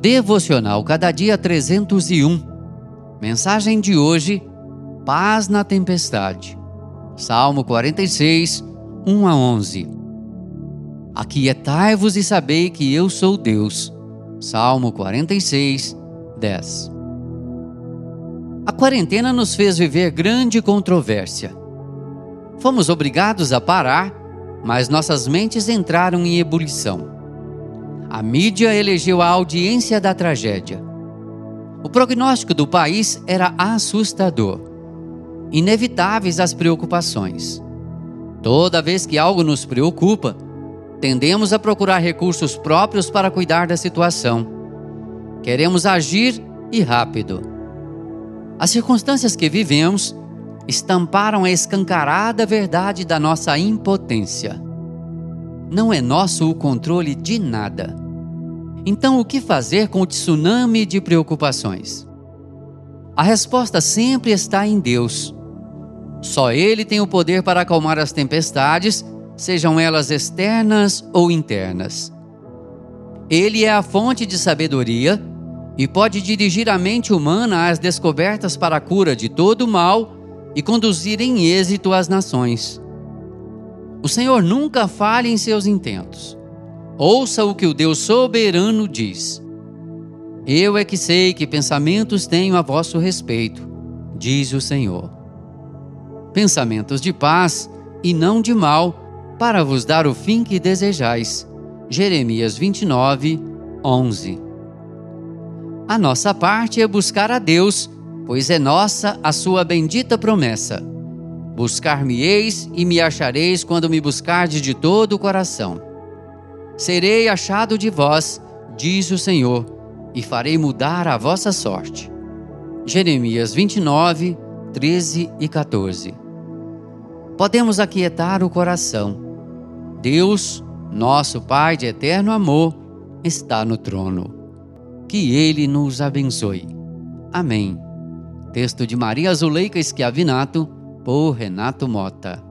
Devocional Cada Dia 301. Mensagem de hoje: Paz na tempestade. Salmo 46, 1 a 11. Aquietai-vos e sabei que eu sou Deus. Salmo 46, 10. A quarentena nos fez viver grande controvérsia. Fomos obrigados a parar, mas nossas mentes entraram em ebulição. A mídia elegeu a audiência da tragédia. O prognóstico do país era assustador. Inevitáveis as preocupações. Toda vez que algo nos preocupa, tendemos a procurar recursos próprios para cuidar da situação. Queremos agir e rápido. As circunstâncias que vivemos estamparam a escancarada verdade da nossa impotência. Não é nosso o controle de nada. Então, o que fazer com o tsunami de preocupações? A resposta sempre está em Deus. Só Ele tem o poder para acalmar as tempestades, sejam elas externas ou internas. Ele é a fonte de sabedoria e pode dirigir a mente humana às descobertas para a cura de todo o mal e conduzir em êxito as nações. O Senhor nunca falha em seus intentos. Ouça o que o Deus soberano diz. Eu é que sei que pensamentos tenho a vosso respeito, diz o Senhor. Pensamentos de paz e não de mal, para vos dar o fim que desejais. Jeremias 29, 11. A nossa parte é buscar a Deus, pois é nossa a sua bendita promessa Buscar-me-eis e me achareis quando me buscardes de todo o coração. Serei achado de vós, diz o Senhor, e farei mudar a vossa sorte. Jeremias 29, 13 e 14. Podemos aquietar o coração. Deus, nosso Pai de eterno amor, está no trono. Que Ele nos abençoe. Amém. Texto de Maria Zuleika Schiavinato por Renato Mota.